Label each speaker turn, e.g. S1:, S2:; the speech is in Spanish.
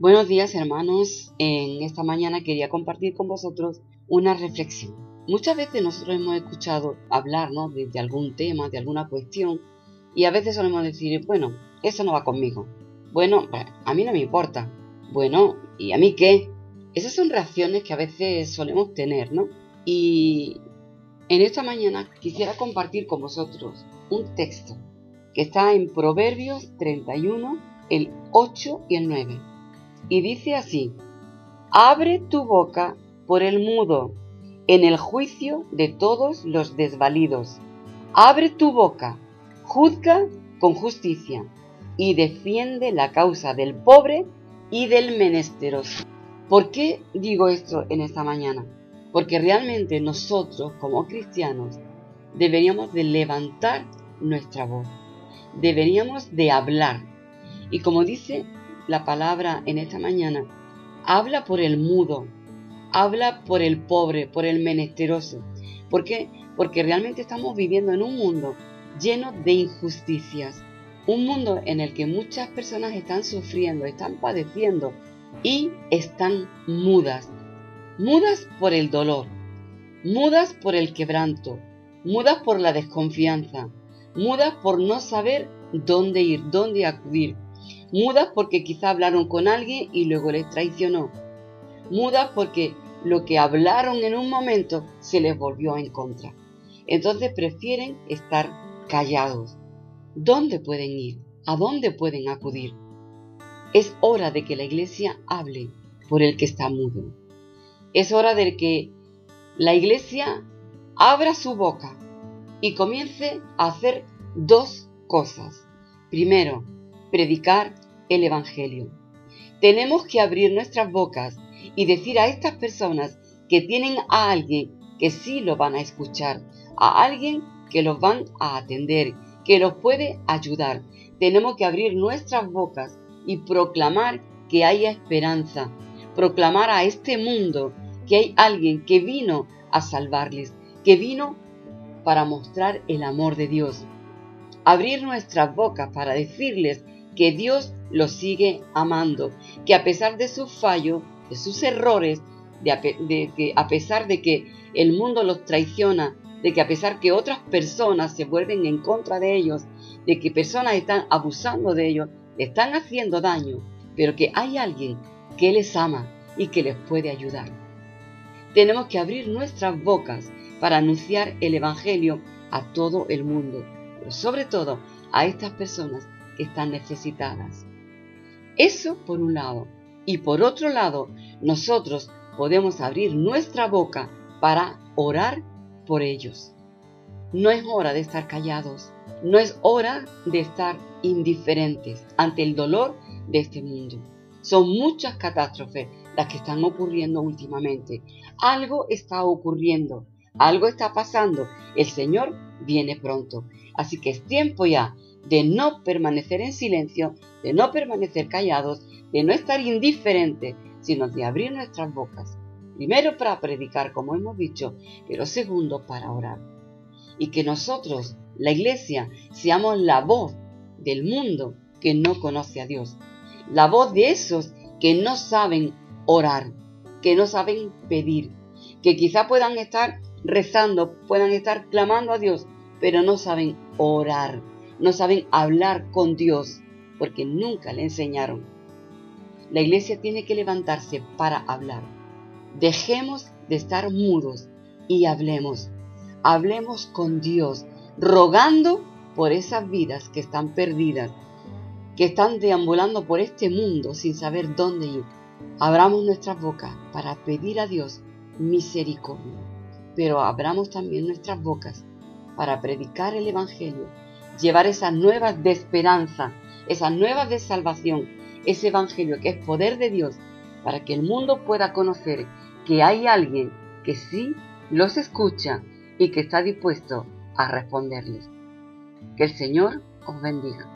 S1: Buenos días hermanos, en esta mañana quería compartir con vosotros una reflexión. Muchas veces nosotros hemos escuchado hablar de, algún tema, de alguna cuestión, y a veces solemos decir, bueno, eso no va conmigo. Bueno, a mí no me importa. Bueno, ¿y a mí qué? Esas son reacciones que a veces solemos tener, ¿no? Y en esta mañana quisiera compartir con vosotros un texto que está en Proverbios 31, el 8 y el 9 y dice así, Abre tu boca por el mudo, en el juicio de todos los desvalidos. Abre tu boca, juzga con justicia, y defiende la causa del pobre y del menesteroso. ¿Por qué digo esto en esta mañana? Porque realmente nosotros como cristianos deberíamos de levantar nuestra voz, deberíamos de hablar. Y como dice la palabra en esta mañana, habla por el mudo, habla por el pobre, por el menesteroso. ¿Por qué? Porque realmente estamos viviendo en un mundo lleno de injusticias, un mundo en el que muchas personas están sufriendo, están padeciendo y están mudas, mudas por el dolor, mudas por el quebranto, mudas por la desconfianza, mudas por no saber dónde ir, dónde acudir, Mudas porque quizá hablaron con alguien y luego les traicionó. Mudas porque lo que hablaron en un momento se les volvió en contra. Entonces prefieren estar callados. ¿Dónde pueden ir? ¿A dónde pueden acudir? Es hora de que la iglesia hable por el que está mudo. Es hora de que la iglesia abra su boca y comience a hacer dos cosas. Primero, predicar el Evangelio. Tenemos que abrir nuestras bocas y decir a estas personas que tienen a alguien que sí lo van a escuchar, a alguien que los van a atender, que los puede ayudar. Tenemos que abrir nuestras bocas y proclamar que hay esperanza, proclamar a este mundo que hay alguien que vino a salvarles, que vino para mostrar el amor de Dios. Abrir nuestras bocas para decirles que Dios los sigue amando, que a pesar de sus fallos, de sus errores, de, que a pesar de que el mundo los traiciona, de que a pesar que otras personas se vuelven en contra de ellos, de que personas están abusando de ellos, están haciendo daño, pero que hay alguien que les ama y que les puede ayudar. Tenemos que abrir nuestras bocas para anunciar el Evangelio a todo el mundo, pero sobre todo a estas personas están necesitadas. Eso por un lado. Y por otro lado, nosotros podemos abrir nuestra boca para orar por ellos. No es hora de estar callados, no es hora de estar indiferentes ante el dolor de este mundo. Son muchas catástrofes las que están ocurriendo últimamente. Algo está ocurriendo, algo está pasando. El Señor viene pronto. Así que es tiempo ya de no permanecer en silencio, de no permanecer callados, de no estar indiferentes, sino de abrir nuestras bocas. Primero para predicar, como hemos dicho, pero segundo para orar. Y que nosotros, la iglesia, seamos la voz del mundo que no conoce a Dios. La voz de esos que no saben orar, que no saben pedir, que quizá puedan estar rezando, puedan estar clamando a Dios, pero no saben orar no saben hablar con Dios porque nunca le enseñaron. La iglesia tiene que levantarse para hablar. Dejemos de estar mudos y hablemos. Hablemos con Dios, rogando por esas vidas que están perdidas, que están deambulando por este mundo sin saber dónde ir. Abramos nuestras bocas para pedir a Dios misericordia, pero abramos también nuestras bocas para predicar el Evangelio llevar esas nuevas de esperanza, esas nuevas de salvación, ese evangelio que es poder de Dios, para que el mundo pueda conocer que hay alguien que sí los escucha y que está dispuesto a responderles. Que el Señor os bendiga.